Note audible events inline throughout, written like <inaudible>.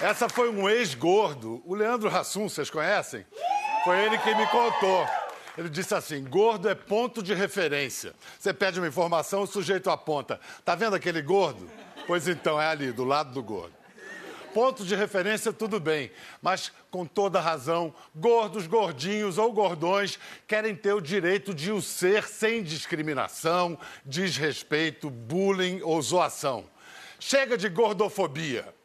Essa foi um ex-gordo, o Leandro Hassum, vocês conhecem? Foi ele que me contou. Ele disse assim: gordo é ponto de referência. Você pede uma informação, o sujeito aponta. Tá vendo aquele gordo? Pois então, é ali, do lado do gordo. Ponto de referência, tudo bem, mas com toda razão, gordos, gordinhos ou gordões querem ter o direito de o ser sem discriminação, desrespeito, bullying ou zoação. Chega de gordofobia.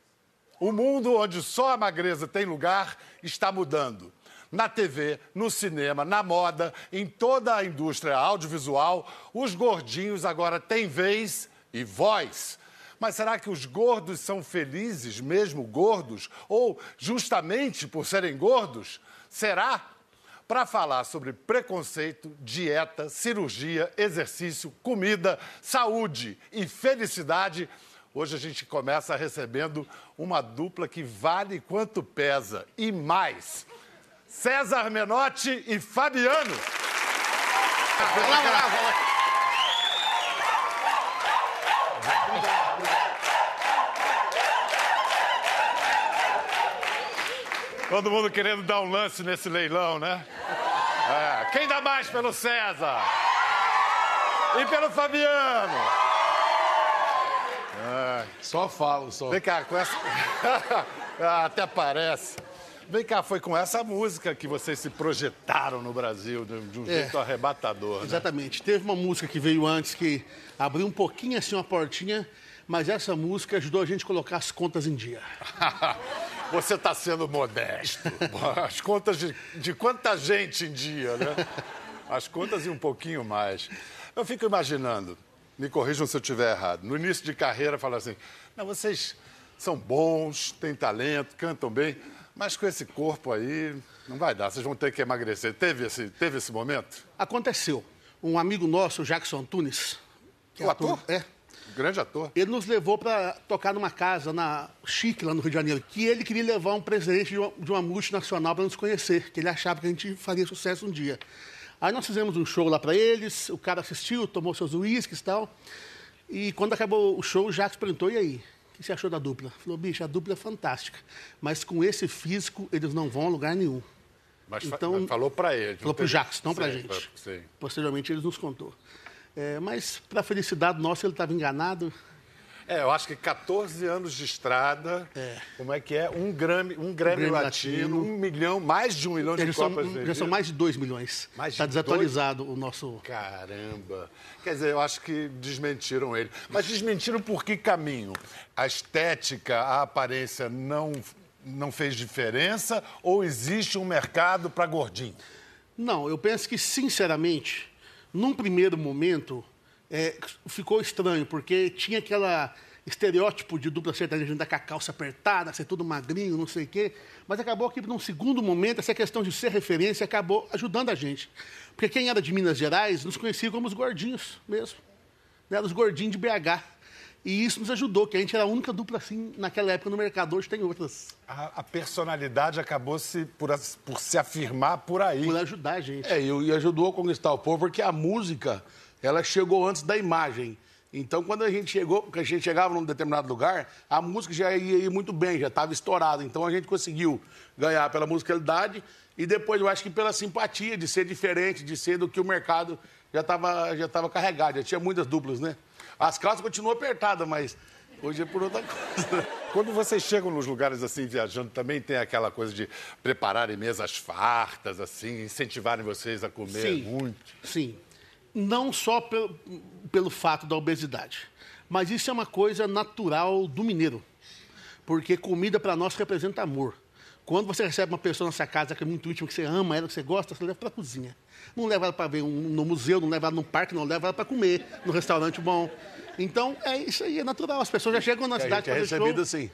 O mundo onde só a magreza tem lugar está mudando. Na TV, no cinema, na moda, em toda a indústria audiovisual, os gordinhos agora têm vez e voz. Mas será que os gordos são felizes, mesmo gordos? Ou justamente por serem gordos? Será? Para falar sobre preconceito, dieta, cirurgia, exercício, comida, saúde e felicidade, hoje a gente começa recebendo uma dupla que vale quanto pesa e mais. César Menotti e Fabiano. Todo mundo querendo dar um lance nesse leilão, né? É. Quem dá mais pelo César? E pelo Fabiano? É. Só falo, só. Vem cá, com essa. <laughs> ah, até parece. Vem cá, foi com essa música que vocês se projetaram no Brasil de um é. jeito arrebatador. Né? Exatamente. Teve uma música que veio antes que abriu um pouquinho assim uma portinha, mas essa música ajudou a gente a colocar as contas em dia. <laughs> Você está sendo modesto. <laughs> As contas de, de quanta gente em dia, né? As contas e um pouquinho mais. Eu fico imaginando, me corrijam se eu estiver errado, no início de carreira, falar assim: não, vocês são bons, têm talento, cantam bem, mas com esse corpo aí não vai dar, vocês vão ter que emagrecer. Teve esse, teve esse momento? Aconteceu. Um amigo nosso, Jackson Tunes. Que o é ator? É, Grande ator. Ele nos levou para tocar numa casa na Chique, lá no Rio de Janeiro, que ele queria levar um presidente de uma, de uma multinacional para nos conhecer, que ele achava que a gente faria sucesso um dia. Aí nós fizemos um show lá para eles, o cara assistiu, tomou seus uísques e tal. E quando acabou o show, o Jacques perguntou: e aí? O que você achou da dupla? Falou: bicho, a dupla é fantástica, mas com esse físico eles não vão a lugar nenhum. Mas, então, fa falou para ele. Falou para o Jacques, não para a gente. Sim. Posteriormente, eles nos contou. É, mas, para a felicidade nossa, ele estava enganado. É, eu acho que 14 anos de estrada, é. como é que é? Um Grammy, um Grammy, latino, latino, um milhão, mais de um milhão de são, copas Já são mais de 2 milhões. Está desatualizado dois? o nosso... Caramba! Quer dizer, eu acho que desmentiram ele. Mas desmentiram por que caminho? A estética, a aparência não, não fez diferença ou existe um mercado para gordinho? Não, eu penso que, sinceramente num primeiro momento, é, ficou estranho, porque tinha aquela estereótipo de dupla sertaneja andar com a calça apertada, ser tudo magrinho, não sei o quê. Mas acabou que, num segundo momento, essa questão de ser referência acabou ajudando a gente. Porque quem era de Minas Gerais nos conhecia como os gordinhos mesmo. Né? Os gordinhos de BH. E isso nos ajudou, que a gente era a única dupla assim naquela época no mercado. Hoje tem outras. A, a personalidade acabou se, por, por, se afirmar por aí. Por ajudar a gente. É, e, e ajudou a conquistar o povo, porque a música, ela chegou antes da imagem. Então, quando a gente chegou, porque a gente chegava num determinado lugar, a música já ia ir muito bem, já estava estourada. Então, a gente conseguiu ganhar pela musicalidade e depois, eu acho que pela simpatia de ser diferente, de ser do que o mercado já estava já tava carregado. Já tinha muitas duplas, né? As calças continuam apertadas, mas hoje é por outra coisa. <laughs> Quando vocês chegam nos lugares assim, viajando, também tem aquela coisa de prepararem mesas fartas, assim, incentivarem vocês a comer sim, muito? Sim. Não só pelo, pelo fato da obesidade, mas isso é uma coisa natural do mineiro. Porque comida para nós representa amor. Quando você recebe uma pessoa na sua casa que é muito íntima, que você ama ela, que você gosta, você leva para a cozinha. Não leva ela para ver um, no museu, não leva ela no parque, não leva ela para comer no restaurante bom. Então, é isso aí, é natural. As pessoas já chegam na cidade para fazer recebido assim.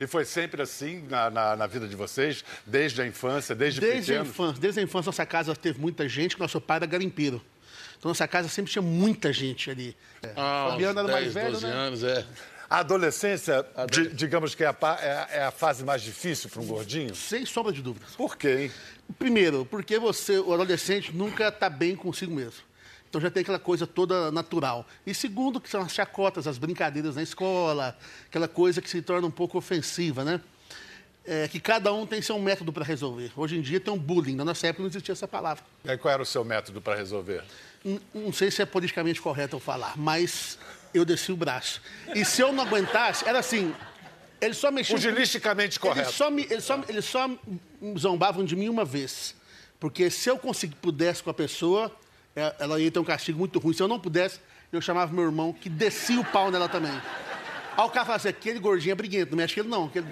E foi sempre assim na, na, na, vida de vocês, desde a infância, desde, desde pequeno? A infância, desde a infância, nossa casa teve muita gente, nosso pai era garimpeiro. Então, nossa casa sempre tinha muita gente ali. É. Ah, Fabiano era 10, mais velho, 12 né? anos, é. A adolescência, Adolesc... digamos que é a, é, é a, fase mais difícil para um gordinho? Sem sombra de dúvidas. Por quê? Hein? Primeiro, porque você, o adolescente, nunca está bem consigo mesmo. Então já tem aquela coisa toda natural. E segundo, que são as chacotas, as brincadeiras na escola, aquela coisa que se torna um pouco ofensiva, né? É que cada um tem seu método para resolver. Hoje em dia tem um bullying, na nossa época não existia essa palavra. E aí, qual era o seu método para resolver? N- Não sei se é politicamente correto eu falar, mas eu desci o braço. E se eu não aguentasse, era assim, eles só mexiam... Pugilisticamente Eles correto. só, me, eles, só, eles só zombavam de mim uma vez. Porque se eu conseguir, pudesse com a pessoa, é- ela ia ter um castigo muito ruim. Se eu não pudesse, eu chamava meu irmão, que descia o pau nela também. Aí o cara falava assim, aquele gordinho é briguento, não mexe com ele não. Aquele...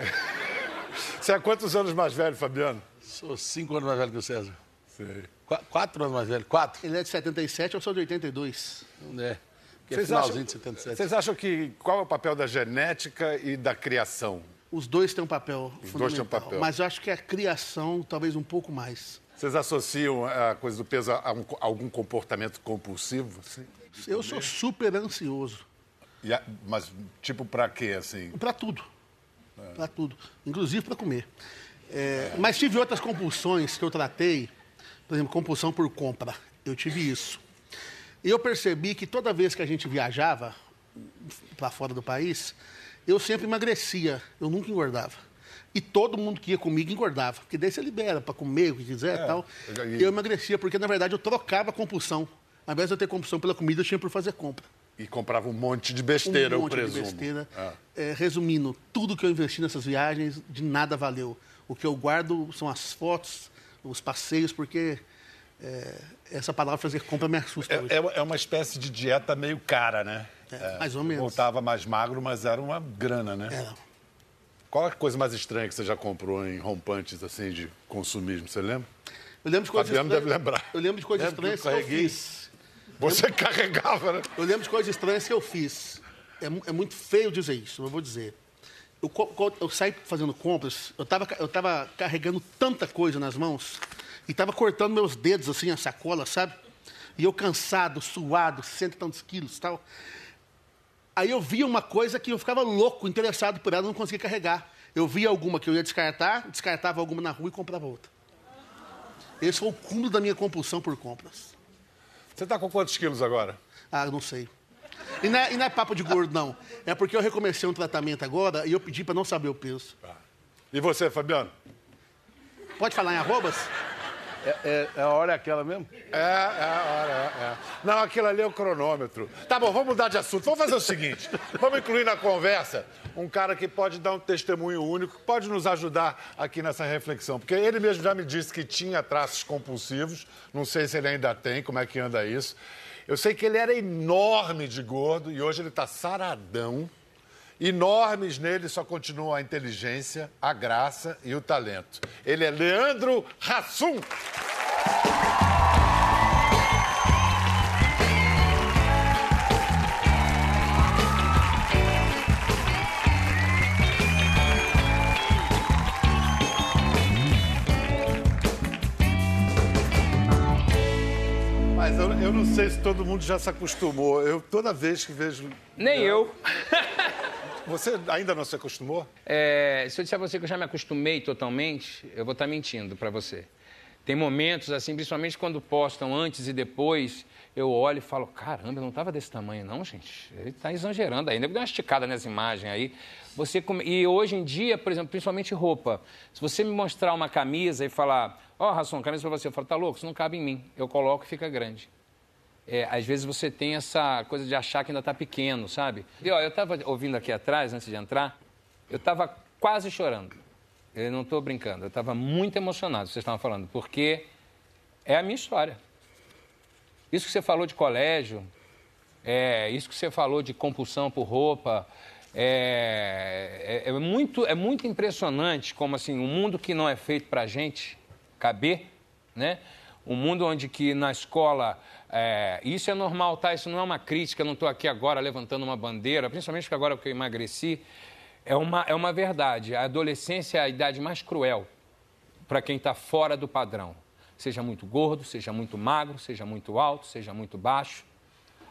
Você é quantos anos mais velho, Fabiano? Sou cinco anos mais velho que o César. Sei. Qu- quatro anos mais velho. Quatro. Ele é de 77, eu sou de 82. É. Que é Vocês finalzinho acham, de 77. vocês acham que qual é o papel da genética e da criação? Os dois têm um papel Os dois fundamental. têm um papel. Mas eu acho que a criação, talvez um pouco mais. Vocês associam a coisa do peso a, um- a algum comportamento compulsivo? assim? Eu sou super ansioso. E a- mas tipo pra quê, assim? Para tudo. Para tudo. Inclusive para comer. É, Mas tive outras compulsões que eu tratei. Por exemplo, compulsão por compra. Eu tive isso. E eu percebi que toda vez que a gente viajava para fora do país, eu sempre emagrecia. Eu nunca engordava. E todo mundo que ia comigo engordava. Porque daí você libera para comer o que quiser e tal. e- Eu emagrecia, porque na verdade eu trocava a compulsão. Ao invés de eu ter compulsão pela comida, eu tinha por fazer compra E comprava um monte de besteira, um eu monte presumo. de besteira. Ah. É, resumindo, tudo que eu investi nessas viagens, de nada valeu. O que eu guardo são as fotos, os passeios, porque é, essa palavra fazer compra me assusta hoje. É, é uma espécie de dieta meio cara, né? É, mais ou menos. Voltava mais magro, mas era uma grana, né? É, Qual a coisa mais estranha que você já comprou em rompantes, assim, de consumismo? Você lembra? eu lembro de coisas Fabiano estranhas. deve lembrar. Eu lembro de coisas Lembra que eu estranhas que eu fiz. Você <laughs> carregava, né? Eu lembro de coisas estranhas que eu fiz. É, é muito feio dizer isso, mas vou dizer. Eu, eu saí fazendo compras, eu estava eu tava carregando tanta coisa nas mãos e estava cortando meus dedos, assim, a sacola, sabe? E eu cansado, suado, cento e tantos quilos tal. Aí eu via uma coisa que eu ficava louco, interessado por ela, não conseguia carregar. Eu via alguma que eu ia descartar, descartava alguma na rua e comprava outra. Esse foi o cúmulo da minha compulsão por compras. Você tá com quantos quilos agora? Ah, não sei. E não, é, e não é papo de gordo, não. É porque eu recomecei um tratamento agora e eu pedi para não saber o peso. E você, Fabiano? Pode falar em arrobas? É, é- é a hora aquela mesmo? É, é, é, é. Não, aquilo ali é o cronômetro. Tá bom, vamos mudar de assunto. Vamos fazer o seguinte: <laughs> vamos incluir na conversa um cara que pode dar um testemunho único, que pode nos ajudar aqui nessa reflexão. Porque ele mesmo já me disse que tinha traços compulsivos. Não sei se ele ainda tem, como é que anda isso. Eu sei que ele era enorme de gordo e hoje ele está saradão. Enormes nele só continuam a inteligência, a graça e o talento. Ele é Leandro Hassum. Mas eu, eu não sei se todo mundo já se acostumou. Eu toda vez que vejo. Nem eu. <laughs> Você ainda não se acostumou? É, se eu disser a você que eu já me acostumei totalmente, eu vou estar mentindo para você. Tem momentos, assim, principalmente quando postam antes e depois, eu olho e falo, caramba, eu não estava desse tamanho, não, gente. Ele está exagerando ainda. Deu uma esticada nessa imagem aí. Você come- E hoje em dia, por exemplo, principalmente roupa. Se você me mostrar uma camisa e falar, ó, oh, Rasson, camisa para você, eu falo, tá louco, isso não cabe em mim. Eu coloco e fica grande. É, às vezes você tem essa coisa de achar que ainda está pequeno, sabe? E ó, eu estava ouvindo aqui atrás, antes de entrar, eu estava quase chorando. Eu não estou brincando, eu estava muito emocionado, vocês estavam falando, porque é a minha história. Isso que você falou de colégio, é, isso que você falou de compulsão por roupa, é, é- é muito, é muito impressionante como assim, um mundo que não é feito para gente caber, né? Um mundo onde que na escola, é, isso é normal, tá? Isso não é uma crítica, não estou aqui agora levantando uma bandeira, principalmente porque agora que eu emagreci, é uma, é uma verdade. A adolescência é a idade mais cruel para quem está fora do padrão. Seja muito gordo, seja muito magro, seja muito alto, seja muito baixo.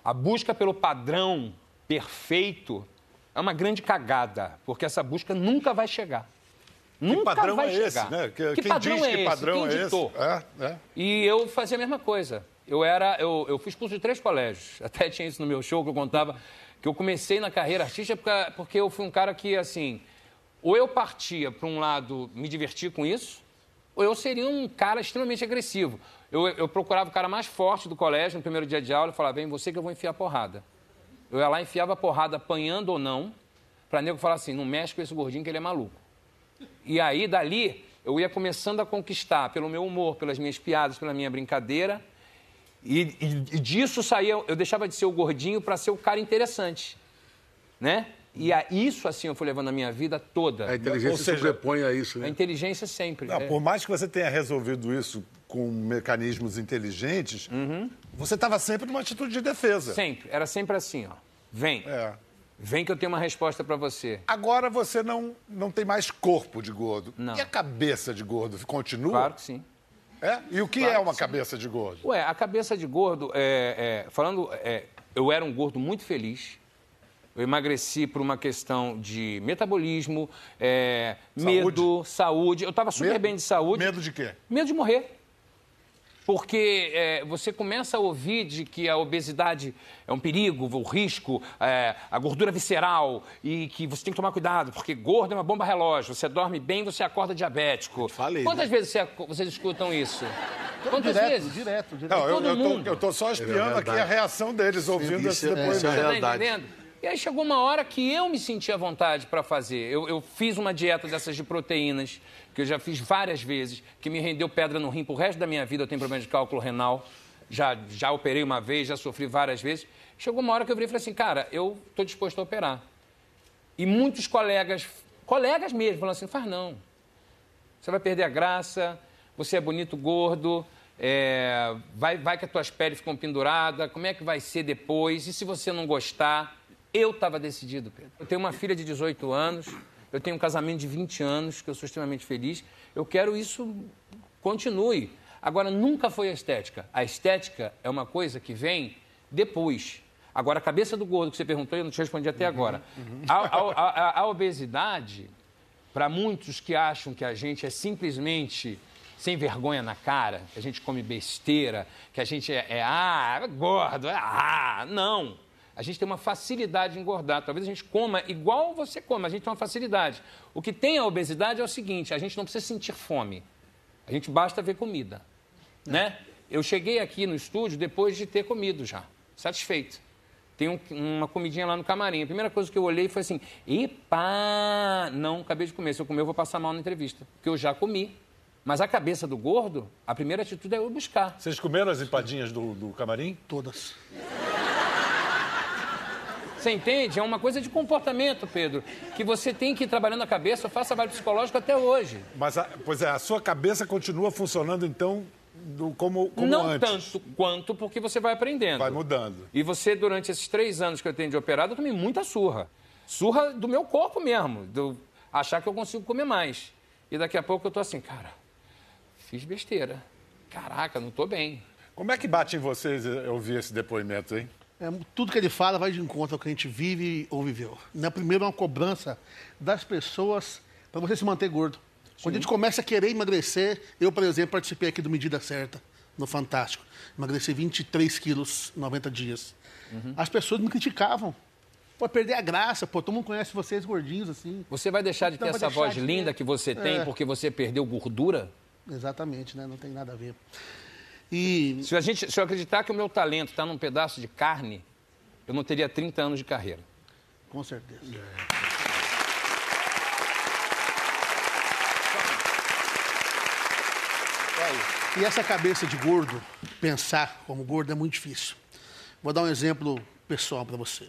A busca pelo padrão perfeito é uma grande cagada, porque essa busca nunca vai chegar. Nunca padrão vai é chegar. esse, né? Que- Que quem padrão diz é que esse? padrão Quem é esse? É, é. E eu fazia a mesma coisa. Eu era, eu, eu fiz curso de três colégios. <laughs> Até tinha isso no meu show que eu contava que eu comecei na carreira artística porque, porque eu fui um cara que assim, Ou eu partia para um lado me divertir com isso, ou eu seria um cara extremamente agressivo. Eu, eu procurava o cara mais forte do colégio no primeiro dia de aula e falava: vem você que eu vou enfiar porrada. Eu ia lá, enfiava a porrada, apanhando ou não, para nego falar assim: não mexe com esse gordinho que ele é maluco. E aí, dali, eu ia começando a conquistar pelo meu humor, pelas minhas piadas, pela minha brincadeira. E, e, e disso saía, eu deixava de ser o gordinho para ser o cara interessante, né? E a, isso, assim, eu fui levando a minha vida toda. A inteligência Ou seja, sobrepõe a isso, A né? inteligência sempre. Não, é. por mais que você tenha resolvido isso com mecanismos inteligentes, Uhum. você estava sempre numa atitude de defesa. Sempre, era sempre assim, ó. Vem, É. vem que eu tenho uma resposta para você. Agora você não, não tem mais corpo de gordo. Não. E a cabeça de gordo continua? Claro que sim. É? E o que Claro é uma cabeça de gordo? Ué, a cabeça de gordo, é, é, falando, é, eu era um gordo muito feliz. Eu emagreci por uma questão de metabolismo, é, medo, saúde. Eu estava super Medo? bem de saúde. Medo de quê? Medo de morrer. Porque é, você começa a ouvir de que a obesidade é um perigo, o risco, é, a gordura visceral e que você tem que tomar cuidado, porque gordo é uma bomba relógio. Você dorme bem, você acorda diabético. falei, Quantas vezes você- vocês escutam isso? Quantas direto, vezes? direto, direto. Não, eu, todo eu, tô, mundo. eu tô só espiando aqui a reação deles, ouvindo esse Isso é- depoimento. isso é Você tá entendendo? E aí chegou uma hora que eu me senti à vontade para fazer. Eu, eu fiz uma dieta dessas de proteínas, que eu já fiz várias vezes, que me rendeu pedra no rim pro resto da minha vida. Eu tenho problema de cálculo renal. Já, já operei uma vez, já sofri várias vezes. Chegou uma hora que eu virei e falei assim, cara, eu estou disposto a operar. E muitos colegas, colegas mesmo, falaram assim, faz não. Você vai perder a graça, você é bonito gordo, é, vai, vai que as tuas peles ficam penduradas, como é que vai ser depois? E se você não gostar? Eu estava decidido, Pedro. Eu tenho uma filha de 18 anos, eu tenho um casamento de 20 anos, que eu sou extremamente feliz. Eu quero isso continue. Agora, nunca foi a estética. A estética é uma coisa que vem depois. Agora, a cabeça do gordo que você perguntou, eu não te respondi até agora. A, a- a- a obesidade, para muitos que acham que a gente é simplesmente sem vergonha na cara, que a gente come besteira, que a gente é, é ah, gordo, é ah, não. A gente tem uma facilidade de engordar. Talvez a gente coma igual você come, a gente tem uma facilidade. O que tem a obesidade é o seguinte: a gente não precisa sentir fome. A gente basta ver comida, né? Eu cheguei aqui no estúdio depois de ter comido já, satisfeito. Tem um- uma comidinha lá no camarim. A primeira coisa que eu olhei foi assim: epa, não, acabei de comer. Se eu comer, eu vou passar mal na entrevista, porque eu já comi. Mas a cabeça do gordo, a primeira atitude é eu buscar. Vocês comeram as empadinhas do, do camarim? Todas. Você entende? É uma coisa de comportamento, Pedro, que você tem que ir trabalhando a cabeça. Eu faço trabalho psicológico até hoje. Mas, a- pois é, a sua cabeça continua funcionando, então, do- como, como não antes. tanto quanto porque você vai aprendendo. Vai mudando. E você, durante esses três anos que eu tenho de operado, eu tomei muita surra. Surra do meu corpo mesmo, eu achar que eu consigo comer mais. E daqui a pouco eu tô assim, cara, fiz besteira. Caraca, não tô bem. Como é que bate em vocês eh, ouvir esse depoimento, hein? É, tudo que ele fala vai de encontro ao que a gente vive ou viveu. Na primeira, uma cobrança das pessoas para você se manter gordo. Quando a gente começa a querer emagrecer, eu, por exemplo, participei aqui do Medida Certa, no Fantástico. Emagreci 23 quilos em 90 dias. As pessoas me criticavam. Pô, perder a graça, pô, todo mundo conhece vocês gordinhos assim. Você vai deixar de ter essa voz de linda que você tem É. porque você perdeu gordura? Exatamente, né? Não tem nada a ver. E Se, a gente, se eu acreditar que o meu talento está num pedaço de carne, eu não teria 30 anos de carreira. com certeza. E essa cabeça de gordo, pensar como gordo é muito difícil. Vou dar um exemplo pessoal para você.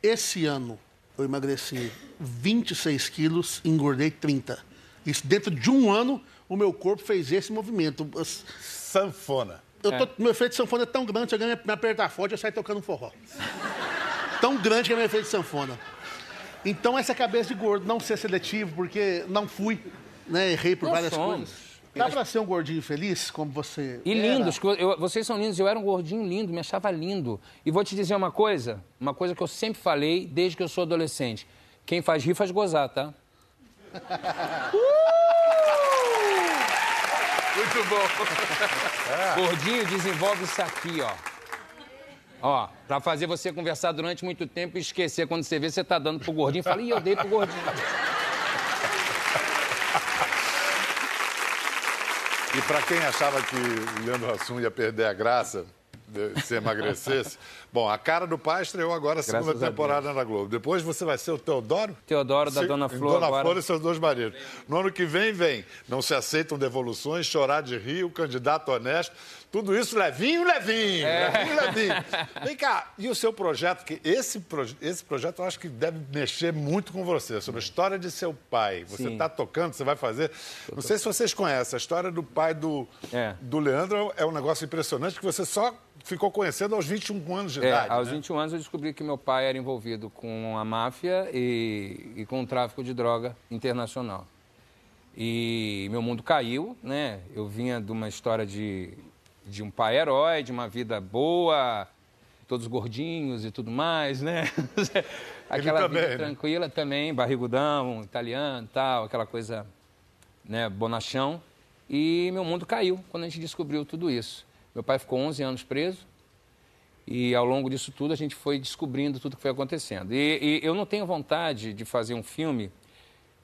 Esse ano eu emagreci 26 quilos e engordei 30. Isso dentro de um ano o meu corpo fez esse movimento. Sanfona. Eu tô, Meu efeito de sanfona é tão grande, se alguém me- me apertar forte, eu saio tocando um forró. tão grande que é meu efeito de sanfona. Então, essa cabeça de gordo, não ser seletivo, porque não fui, né? Errei por Não várias somos. coisas. Dá pra ser um gordinho feliz, como você. E era? lindos, eu- vocês são lindos. Eu era um gordinho lindo, me achava lindo. E vou te dizer uma coisa, uma coisa que eu sempre falei desde que eu sou adolescente. Quem faz rir faz gozar, tá? Uh! Muito bom. É. Gordinho desenvolve isso aqui, ó. Ó, pra fazer você conversar durante muito tempo e esquecer. Quando você vê, você tá dando pro gordinho. Fala, ih, eu dei pro gordinho. E pra quem achava que o Leandro Hassum ia perder a graça, se emagrecesse, <laughs> bom, a cara do pai estreou agora a segunda Graças a temporada na Globo. Depois você vai ser o Teodoro? Teodoro da Se- Dona Flor Dona agora. Flor e seus dois maridos. No ano que vem, vem. Não se aceitam devoluções, chorar de rio, candidato honesto. Tudo isso levinho, levinho, É. levinho, levinho. Vem cá, e o seu projeto? Que esse, esse projeto eu acho que deve mexer muito com você, sobre a história de seu pai. Você Sim. está tocando, você vai fazer. Não sei se vocês conhecem, a história do pai do, É. do Leandro é um negócio impressionante que você só ficou conhecendo aos 21 anos de É, idade. aos né? 21 anos eu descobri que meu pai era envolvido com a máfia e, e com o tráfico de droga internacional. E meu mundo caiu, né? Eu vinha de uma história de, de um pai herói, de uma vida boa, todos gordinhos e tudo mais, né? <laughs> Aquela também, vida né? tranquila também, barrigudão, italiano, tal, aquela coisa, né, bonachão. E meu mundo caiu quando a gente descobriu tudo isso. Meu pai ficou 11 anos preso, e ao longo disso tudo a gente foi descobrindo tudo que foi acontecendo. E, e eu não tenho vontade de fazer um filme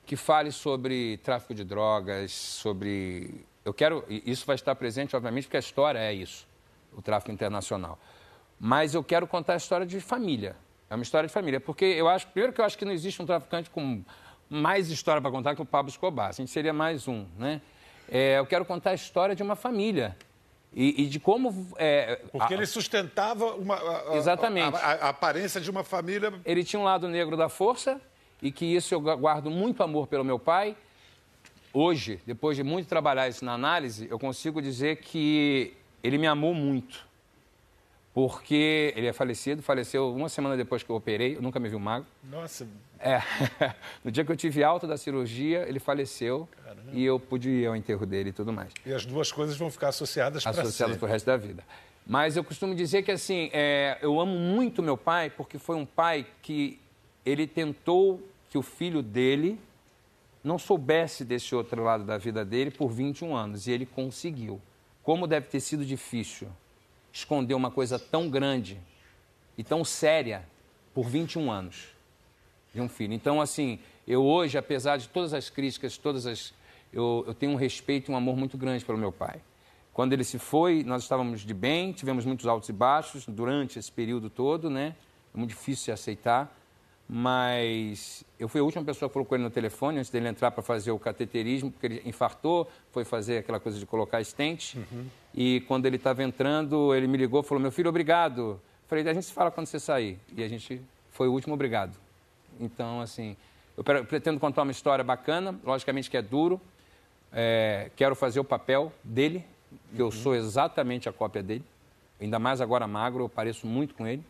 que fale sobre tráfico de drogas, sobre. Eu quero. Isso vai estar presente, obviamente, porque a história é isso, o tráfico internacional. Mas eu quero contar a história de família. É uma história de família. Porque eu acho. Primeiro que eu acho que não existe um traficante com mais história para contar que o Pablo Escobar. A gente seria mais um, né? É, eu quero contar a história de uma família. E, e de como. é, Porque a- ele sustentava uma, a- Exatamente. A, a- a aparência de uma família. ele tinha um lado negro da força e que isso eu guardo muito amor pelo meu pai. Hoje, depois de muito trabalhar isso na análise, eu consigo dizer que ele me amou muito. Porque ele é falecido, faleceu uma semana depois que eu operei, eu nunca me vi magro. Nossa, É. <laughs> No dia que eu tive alta da cirurgia, ele faleceu e eu pude ir ao enterro dele e tudo mais e as duas coisas vão ficar associadas para associadas sempre. pro resto da vida. Mas eu costumo dizer que assim, é, eu amo muito meu pai porque foi um pai que ele tentou que o filho dele não soubesse desse outro lado da vida dele por 21 anos e ele conseguiu. Como deve ter sido difícil esconder uma coisa tão grande e tão séria por 21 anos de um filho. Então, assim, eu hoje, apesar de todas as críticas, todas as. Eu, eu tenho um respeito e um amor muito grande pelo meu pai. Quando ele se foi, nós estávamos de bem, tivemos muitos altos e baixos durante esse período todo, né? É muito difícil de aceitar. Mas eu fui a última pessoa que falou com ele no telefone antes dele entrar para fazer o cateterismo, porque ele infartou, foi fazer aquela coisa de colocar stent. E quando ele estava entrando, ele me ligou e falou: Meu filho, obrigado. Falei: A gente se fala quando você sair. E a gente foi o último obrigado. Então, assim, eu pre- pretendo contar uma história bacana, logicamente que é duro. É, quero fazer o papel dele, que eu sou exatamente a cópia dele. Ainda mais agora magro, eu pareço muito com ele.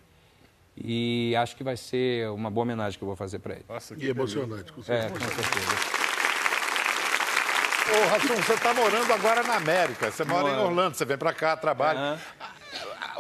E acho que vai ser uma boa homenagem que eu vou fazer para ele. Nossa, E emocionante. com certeza. É, com certeza. Ô, Rassum, você está morando agora na América. Você mora em Moro. Orlando, você vem para cá, trabalha. Aham.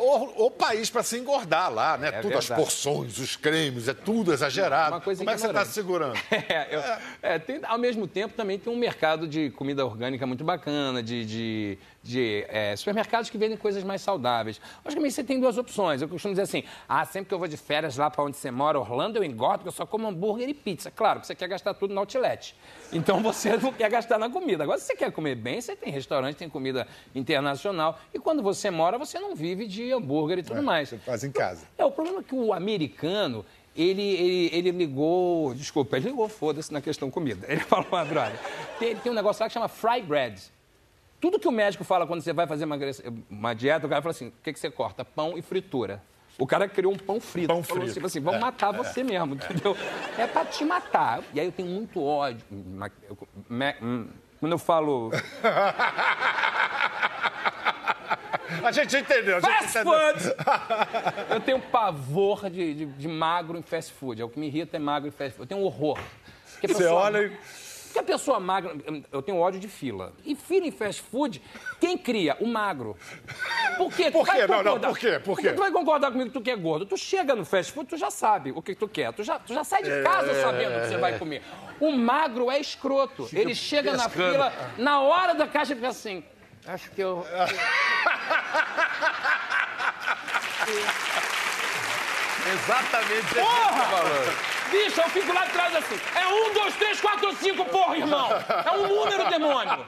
O, o país para se engordar lá, né? É tudo, as verdade. porções, os cremes, é tudo exagerado. Uma coisa Como é que você está ignorante. se segurando? <laughs> É, eu- é, tem- ao mesmo tempo também tem um mercado de comida orgânica muito bacana, de, de- de, é, supermercados que vendem coisas mais saudáveis. Logicamente você tem duas opções. Eu costumo dizer assim: ah, sempre que eu vou de férias lá para onde você mora, Orlando, eu engordo, porque eu só como hambúrguer e pizza. Claro, que você quer gastar tudo no outlet. Então <laughs> você não quer gastar na comida. Agora, se você quer comer bem, você tem restaurante, tem comida internacional. E quando você mora, você não vive de hambúrguer e tudo mais. Você faz em casa. É, o problema é que o americano, ele, ele, ele ligou, desculpa, ele ligou, foda-se, na questão comida. Ele <laughs> falou, ah, brother, tem, tem um negócio lá que chama fry bread. Tudo que o médico fala quando você vai fazer uma, uma dieta, o cara fala assim, o que, que você corta? Pão e fritura. O cara criou um pão frito. Pão Falou frito. tipo assim, vamos matar você mesmo, entendeu? É pra te matar. E aí eu tenho muito ódio. Me- hum, Quando eu falo <laughs> A gente entendeu, a gente fast entendeu. food, <laughs> eu tenho pavor de, de- de magro em fast food. É o que me irrita é magro em fast food. Eu tenho horror. Você pessoa- olha e... Porque a pessoa magra, eu tenho ódio de fila. E fila em fast food, quem cria? O magro. Por quê? Por quê? Não, não, por quê? Por Porque quê? tu vai concordar comigo que tu que é gordo. Tu chega no fast food, tu já sabe o que tu quer. Tu já, tu já sai de casa sabendo o que você vai comer. O magro é escroto. Ele chega na fila, na hora da caixa, ele fica assim... Acho que eu... <laughs> Exatamente isso que você tá falando. Bicho, eu fico lá atrás assim. É um, dois, três, quatro, cinco, porra, irmão. É um número, demônio.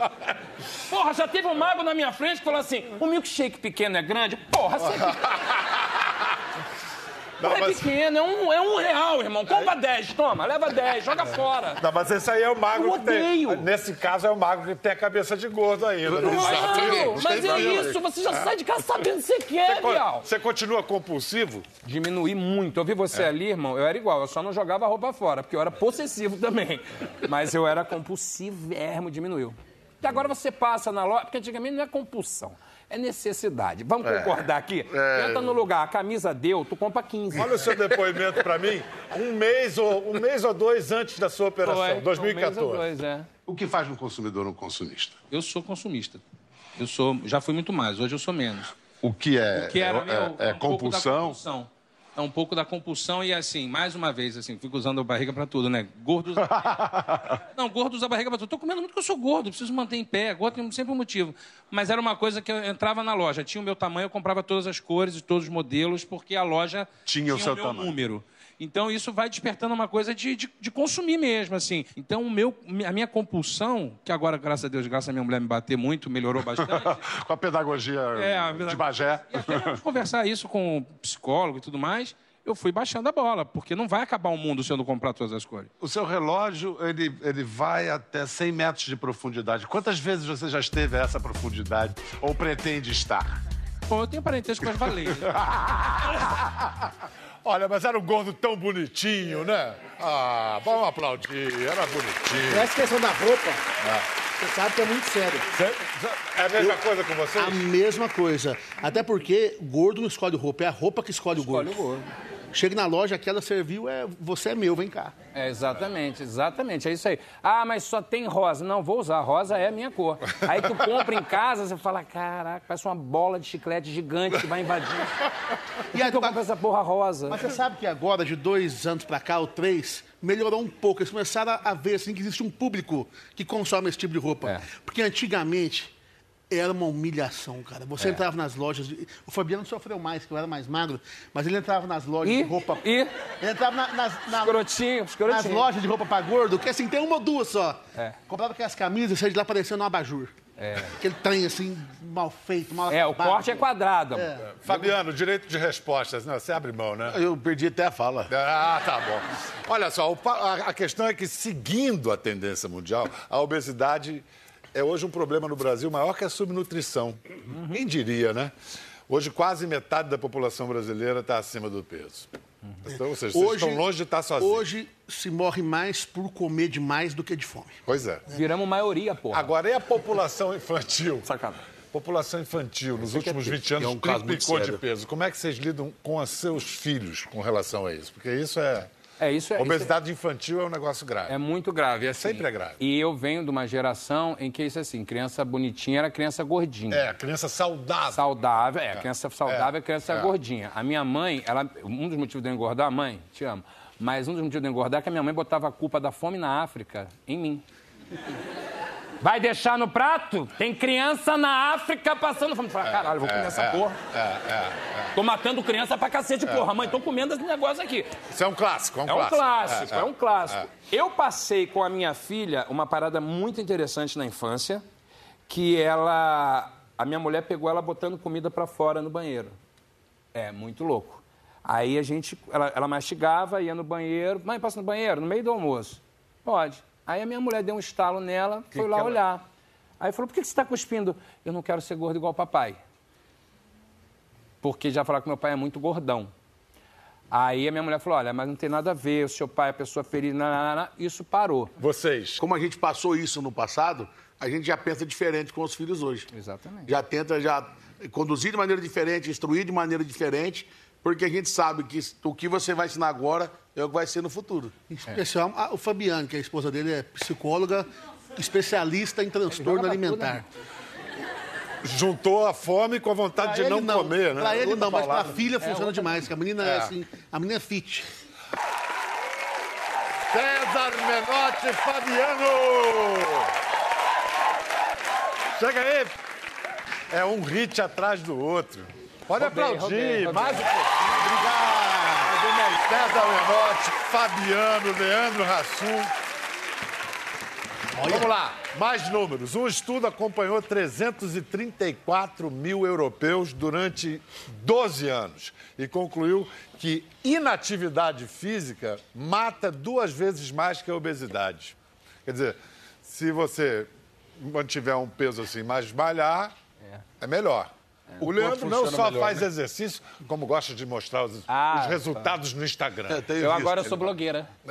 Porra, já teve um mago na minha frente que falou assim: o milkshake pequeno é grande? Porra, você Não, é mas- pequeno, é um, é um real, irmão. Compra 10, toma, leva 10, joga fora. Não, mas esse aí é o mago Eu que tem. odeio. Nesse caso é o mago que tem a cabeça de gordo ainda. né? Não, mas tem é isso, você já sai de casa sabendo o que você quer, Co- vial. Você continua compulsivo? Diminuí muito. Eu vi você ali, irmão, eu era igual, eu só não jogava a roupa fora, porque eu era possessivo também. Mas eu era compulsivo, ermo, diminuiu. E agora você passa na loja, porque antigamente não é compulsão, é necessidade. Vamos concordar aqui? Entra no lugar, a camisa deu, tu compra 15. Olha o seu depoimento pra mim, um mês, ou, um mês ou dois antes da sua operação, Foi, um mês ou 2014. dois, é. O que faz um consumidor um consumista? Eu sou consumista. Eu sou, já fui muito mais, hoje eu sou menos. O que é? Que era é, meu, é um pouco da compulsão? compulsão. É um pouco da compulsão e assim, mais uma vez, assim, fico usando a barriga pra tudo, né? Gordo. <laughs> Não, gordo usa a barriga pra tudo. Tô comendo muito porque eu sou gordo, preciso manter em pé. Gordo tem sempre um motivo. Mas era uma coisa que eu entrava na loja, tinha o meu tamanho, eu comprava todas as cores e todos os modelos, porque a loja Tinha o seu meu tamanho. número. Então isso vai despertando uma coisa de, de, de consumir mesmo, assim. Então o meu, a minha compulsão, que agora, graças a Deus, graças a minha mulher me bater muito, melhorou bastante. <laughs> Com a pedagogia É, a de. Bagé. E até conversar isso com o psicólogo e tudo mais, eu fui baixando a bola, porque não vai acabar o mundo se eu não comprar todas as cores. O seu relógio, ele, ele vai até 100 metros de profundidade. Quantas vezes você já esteve a essa profundidade? Ou pretende estar? Bom, eu tenho parentesco com as baleias. <laughs> Olha, mas era um gordo tão bonitinho, né? Ah, vamos aplaudir, era bonitinho. Essa questão da roupa, você sabe que é muito sério. Cê- cê- É a mesma coisa com você? A mesma coisa. Até porque gordo não escolhe roupa, é a roupa que escolhe, o gordo. Olha o gordo. Chega na loja, aquela serviu, é você é meu, vem cá. É, exatamente, exatamente, é isso aí. Ah, mas só tem rosa. Não, vou usar, rosa é a minha cor. Aí tu compra em casa, você fala, caraca, parece uma bola de chiclete gigante que vai invadir. E aí tu compra essa porra rosa? Mas você sabe que agora, de dois anos pra cá, ou três, melhorou um pouco. Eles começaram a- a ver assim, que existe um público que consome esse tipo de roupa. É. Porque antigamente era uma humilhação, cara. É. Você entrava nas lojas. de- O Fabiano sofreu mais, que eu era mais magro, mas ele entrava nas lojas E, de roupa. e Ele entrava na- nas, na- escrotinho, nas escrotinho. lojas de roupa pra gordo, que assim, tem uma ou duas só. É. Comprava aquelas camisas e saía de lá parecendo um abajur. É. Aquele trem assim, mal feito, mal É, o acabado. corte é quadrado. Fabiano, direito de respostas. Não, você abre mão, né? Eu perdi até a fala. Ah, tá bom. Olha só, a questão é que, seguindo a tendência mundial, a obesidade é hoje um problema no Brasil maior que a subnutrição. Quem diria, né? Hoje, quase metade da população brasileira está acima do peso. Então, ou seja, vocês estão longe de estar sozinhos. Hoje se morre mais por comer demais do que de fome. Pois é. Viramos maioria, porra. Agora, e a população infantil? Sacanagem. População infantil, nos últimos 20 anos, é um triplicou de peso. Como é que vocês lidam com os seus filhos com relação a isso? Porque isso é... É, isso é. A isso é- obesidade infantil é um negócio grave. É muito grave. Assim, Sempre é grave. E eu venho de uma geração em que isso assim, criança bonitinha era criança gordinha. É, criança saudável. Saudável, é, criança saudável é, criança é. gordinha. A minha mãe, ela, um dos motivos de eu engordar, mãe, te amo, mas um dos motivos de eu engordar é que a minha mãe botava a culpa da fome na África em mim. Vai deixar no prato? Tem criança na África passando fome. Fala, caralho, vou comer essa porra. Tô matando criança pra cacete, porra. Mãe, tô comendo esse negócio aqui. Isso é um clássico, é um É um clássico. clássico, é, um clássico. Eu passei com a minha filha uma parada muito interessante na infância, que ela. A minha mulher pegou ela botando comida pra fora no banheiro. É, muito louco. Aí a gente. Ela, ela mastigava, ia no banheiro. Mãe, passa no banheiro, no meio do almoço. Pode. Aí a minha mulher deu um estalo nela, foi lá que ela- olhar. Aí falou: por que que você está cuspindo? Eu não quero ser gordo igual o papai. Porque já falaram que meu pai é muito gordão. Aí a minha mulher falou: olha, mas não tem nada a ver, o seu pai é pessoa feliz, nananana. isso parou. Vocês. Como a gente passou isso no passado, a gente já pensa diferente com os filhos hoje. Exatamente. Já tenta já conduzir de maneira diferente, instruir de maneira diferente, porque a gente sabe que o que você vai ensinar agora é o que vai ser no futuro. Em especial, a- o Fabiano, que é a esposa dele, é psicóloga, especialista em transtorno alimentar. Juntou a fome com a vontade de Pra não, ele não, comer, né? Pra ele Outra não, mas pra filha funciona demais, que a menina é. É. assim, a menina é fit. César Menotti Fabiano! Chega aí! É um hit atrás do outro. Pode aplaudir, roubei, roubei. mais um pouquinho. César Menotti, Fabiano, Leandro Rassum. Vamos lá, mais números. Um estudo acompanhou 334 mil europeus durante 12 anos e concluiu que inatividade física mata duas vezes mais que a obesidade. Quer dizer, se você mantiver um peso assim, mas malhar, é, melhor. O Leandro não só melhor, faz né? exercício, como gosta de mostrar os, Ah, os resultados no Instagram. É, tenho Eu visto. agora sou blogueira. <laughs>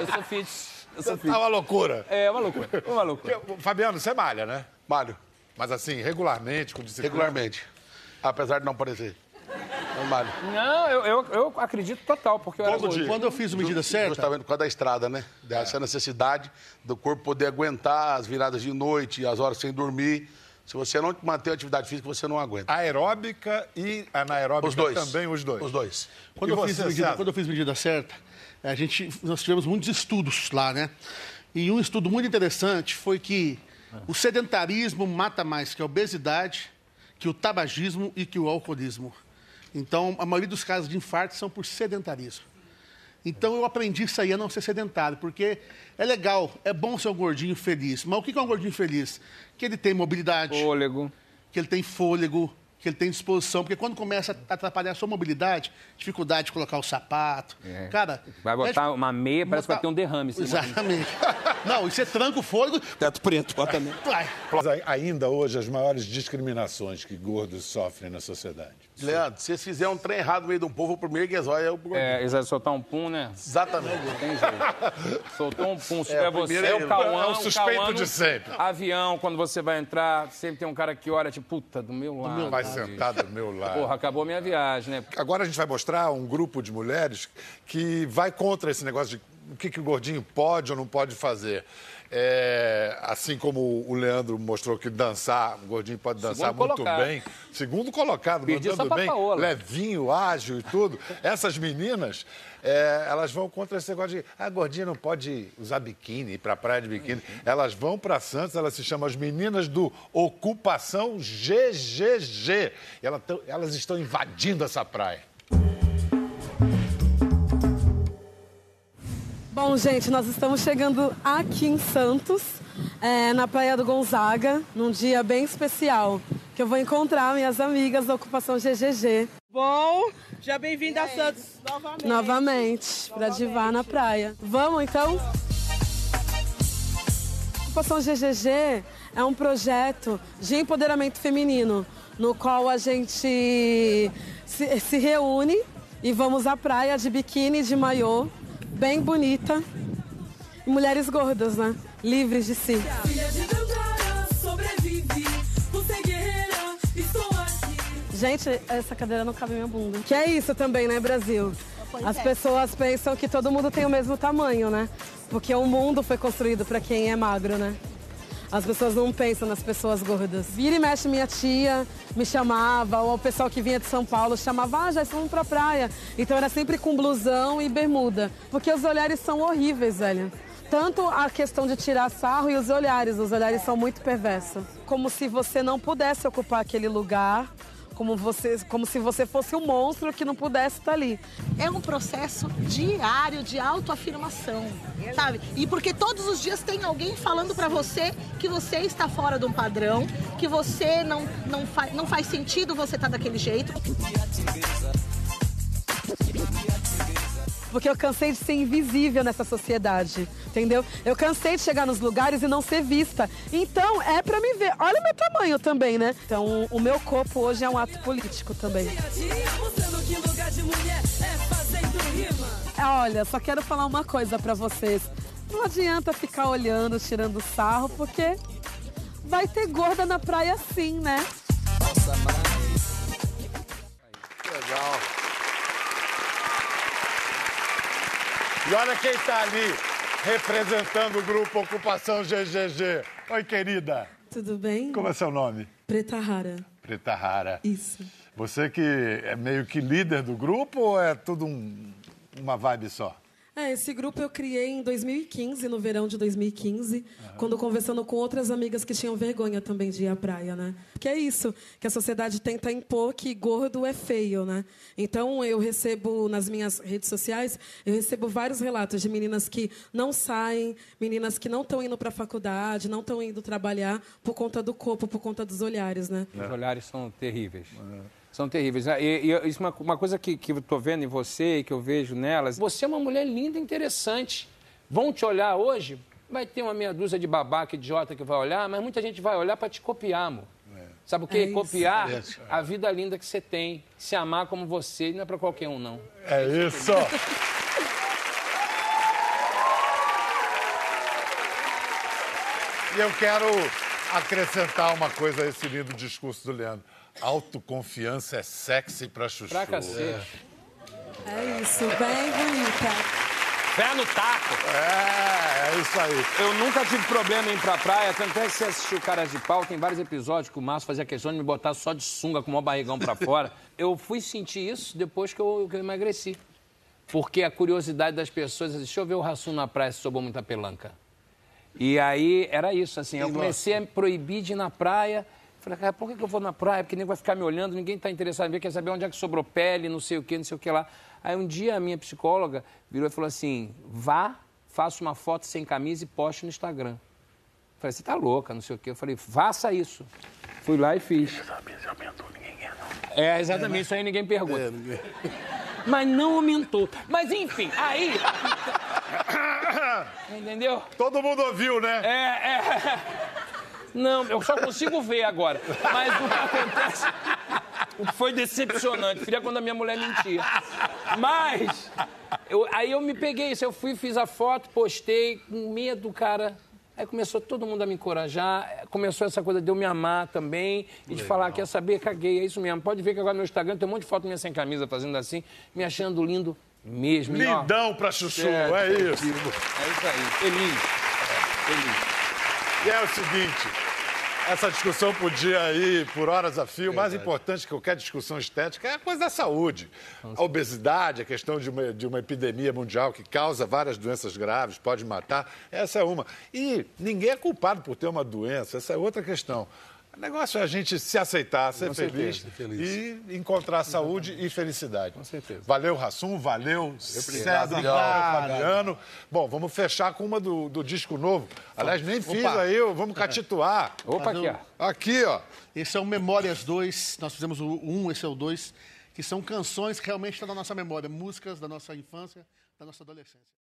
eu sou fit. Eu sou fit. Tá uma loucura. É uma loucura. Uma loucura. Fabiano, você malha, né? Malho, Mas assim, regularmente, com disciplina. regularmente. Apesar de não parecer. Eu malho. Não, eu, eu, eu acredito total, porque eu era Todo dia. Quando eu fiz o medida certa, Justamente por causa da estrada, né? Dessa necessidade do corpo poder aguentar as viradas de noite, as horas sem dormir. Se você não manter a atividade física, você não aguenta. Aeróbica e anaeróbica Os dois. também, os dois. Os dois. Quando, E eu fiz você, medida, César? quando eu fiz medida certa, a gente, nós tivemos muitos estudos lá, né? E um estudo muito interessante foi que o sedentarismo mata mais que a obesidade, que o tabagismo e que o alcoolismo. Então, a maioria dos casos de infarto são por sedentarismo. Então, eu aprendi isso aí a não ser sedentário, porque é legal, é bom ser um gordinho feliz. Mas o que é um gordinho feliz? Que ele tem mobilidade, Fôlego. que ele tem fôlego, que ele tem disposição, porque quando começa a atrapalhar a sua mobilidade, dificuldade de colocar o sapato, cara... Vai botar é- uma meia, parece que vai ter um derrame. Exatamente. <laughs> Não, e você tranca o fôlego, Teto preto, bota mesmo. <laughs> vai. Ainda hoje, as maiores discriminações que gordos sofrem na sociedade. Leandro, se vocês fizerem um trem errado no meio de um povo, o primeiro que exóia é o gordinho. É, eles vão soltar um pum, né? Exatamente. Tem jeito. <laughs> Soltou um pum. É, o você, primeiro é é o. Cauã. É o suspeito Cauã de sempre. Avião, quando você vai entrar, sempre tem um cara que olha, tipo, puta, do meu lado. Vai sentar do meu <laughs> lado. Porra, acabou minha viagem, né? Agora a gente vai mostrar um grupo de mulheres que vai contra esse negócio de o que, que o gordinho pode ou não pode fazer. É, assim como o Leandro mostrou que dançar, o gordinho pode dançar Segundo muito colocado. bem. Segundo colocado, Perdi mandando bem, Paola. levinho, ágil e tudo. Essas meninas, é, elas vão contra esse negócio de ah, a gordinha não pode usar biquíni, ir pra praia de biquíni. Elas vão para Santos, elas se chamam as meninas do Ocupação GGG. E elas tão- elas estão invadindo essa praia. Bom, gente, nós estamos chegando aqui em Santos, é, na Praia do Gonzaga, num dia bem especial, que eu vou encontrar minhas amigas da Ocupação GGG Bom, já bem-vindo a Santos novamente. novamente, para divar na praia. Vamos então? Ocupação GGG é um projeto de empoderamento feminino, no qual a gente se, se reúne e vamos à praia de biquíni, de maiô, bem bonita. E mulheres gordas, né? Livres de si. Aqui. Gente, essa cadeira não cabe minha bunda. Que é isso também, né, Brasil? As pessoas pensam que todo mundo tem o mesmo tamanho, né? Porque o mundo foi construído para quem é magro, né? As pessoas não pensam nas pessoas gordas. Vira e mexe, minha tia me chamava, ou o pessoal que vinha de São Paulo chamava, ah, já estamos pra praia. Então era sempre com blusão e bermuda. Porque os olhares são horríveis, velho. Tanto a questão de tirar sarro e os olhares. Os olhares são muito perversos. Como se você não pudesse ocupar aquele lugar, como, você, como se você fosse um monstro que não pudesse estar ali. é um processo diário de autoafirmação, sabe? E porque todos os dias tem alguém falando pra você que você está fora de um padrão, que você não, não, fa não faz sentido você estar daquele jeito. Porque eu cansei de ser invisível nessa sociedade, entendeu? Eu cansei de chegar nos lugares e não ser vista. Então, é pra me ver. Olha meu tamanho também, né? Então, o meu corpo hoje é um ato político também. Que Olha, só quero falar uma coisa pra vocês. Não adianta ficar olhando, tirando sarro, porque vai ter gorda na praia sim, né? Legal. E olha quem está ali representando o grupo Ocupação GGG. Oi, querida. Tudo bem? Como é seu nome? Preta rara. Preta Rara. Isso. Você que é meio que líder do grupo ou é tudo um- uma vibe só? É, esse grupo eu criei em 2015, no verão de 2015, quando conversando com outras amigas que tinham vergonha também de ir à praia, né? Que é isso, que a sociedade tenta impor que gordo é feio, né? Então eu recebo nas minhas redes sociais, eu recebo vários relatos de meninas que não saem, meninas que não estão indo para a faculdade, não estão indo trabalhar por conta do corpo, por conta dos olhares, né? Os olhares são terríveis. São terríveis. né? E, e isso é uma, uma coisa que, que eu estou vendo em você e que eu vejo nelas. Você é uma mulher linda e interessante. Vão te olhar hoje, vai ter uma meia dúzia de babaca, idiota que vai olhar, mas muita gente vai olhar para te copiar, amor. Sabe o quê? É. Copiar É isso. a vida linda que você tem. Se amar como você, não é para qualquer um, não. É isso. E eu quero acrescentar uma coisa a esse lindo discurso do Leandro. Autoconfiança é sexy pra chuchu. Pra cacete. É isso, bem bonita. Pé no taco. É, é isso aí. Eu nunca tive problema em ir pra praia, tanto é que você assistiu Caras de Pau, tem vários episódios que o Márcio fazia questão de me botar só de sunga com o maior barrigão pra <laughs> fora. Eu fui sentir isso depois que eu, que eu emagreci. Porque a curiosidade das pessoas, deixa eu ver o Rassum na praia se sobrou muita pelanca. E aí era isso, assim, eu comecei a me proibir de ir na praia. Falei, cara, por que que eu vou na praia? Porque ninguém vai ficar me olhando, ninguém está interessado em ver, quer saber onde é que sobrou pele, não sei o que, não sei o que lá. Aí um dia a minha psicóloga virou e falou assim: vá, faça uma foto sem camisa e poste no Instagram. Falei, você tá louca, não sei o quê. Eu falei, faça isso. Fui lá e fiz. É, exatamente, isso aí ninguém pergunta. Mas não aumentou. Mas enfim, aí. <laughs> Entendeu? Todo mundo ouviu, né? É, é. Não, eu só consigo ver agora. Mas o que acontece. O que foi decepcionante. Queria quando a minha mulher mentia. Mas. eu- aí eu me peguei isso. Eu fui, fiz a foto, postei, com medo, cara. Aí começou todo mundo a me encorajar. Começou essa coisa de eu me amar também. E de falar, quer saber, caguei, é isso mesmo. Pode ver que agora no meu Instagram tem um monte de foto minha sem camisa, fazendo assim, me achando lindo mesmo. E, ó, Lindão pra chuchu, É, é isso. É isso aí. Feliz. Feliz. E é o seguinte, essa discussão podia ir por horas a fio. O mais importante que qualquer discussão estética é a coisa da saúde. A obesidade, a questão de uma, de uma epidemia mundial que causa várias doenças graves, pode matar, essa é uma. E ninguém é culpado por ter uma doença, essa é outra questão. O negócio é a gente se aceitar, ser feliz, certeza, e encontrar saúde e felicidade. Com certeza. Valeu, Rassum, valeu, César, Fabiano. Bom, vamos fechar com uma do, do disco novo. Aliás, nem fiz aí, vamos catituar. <laughs> Opa, aqui, ó. Aqui, ó. Esse é o Memórias 2, nós fizemos o 1, esse é o 2, que são canções que realmente estão na nossa memória, músicas da nossa infância, da nossa adolescência.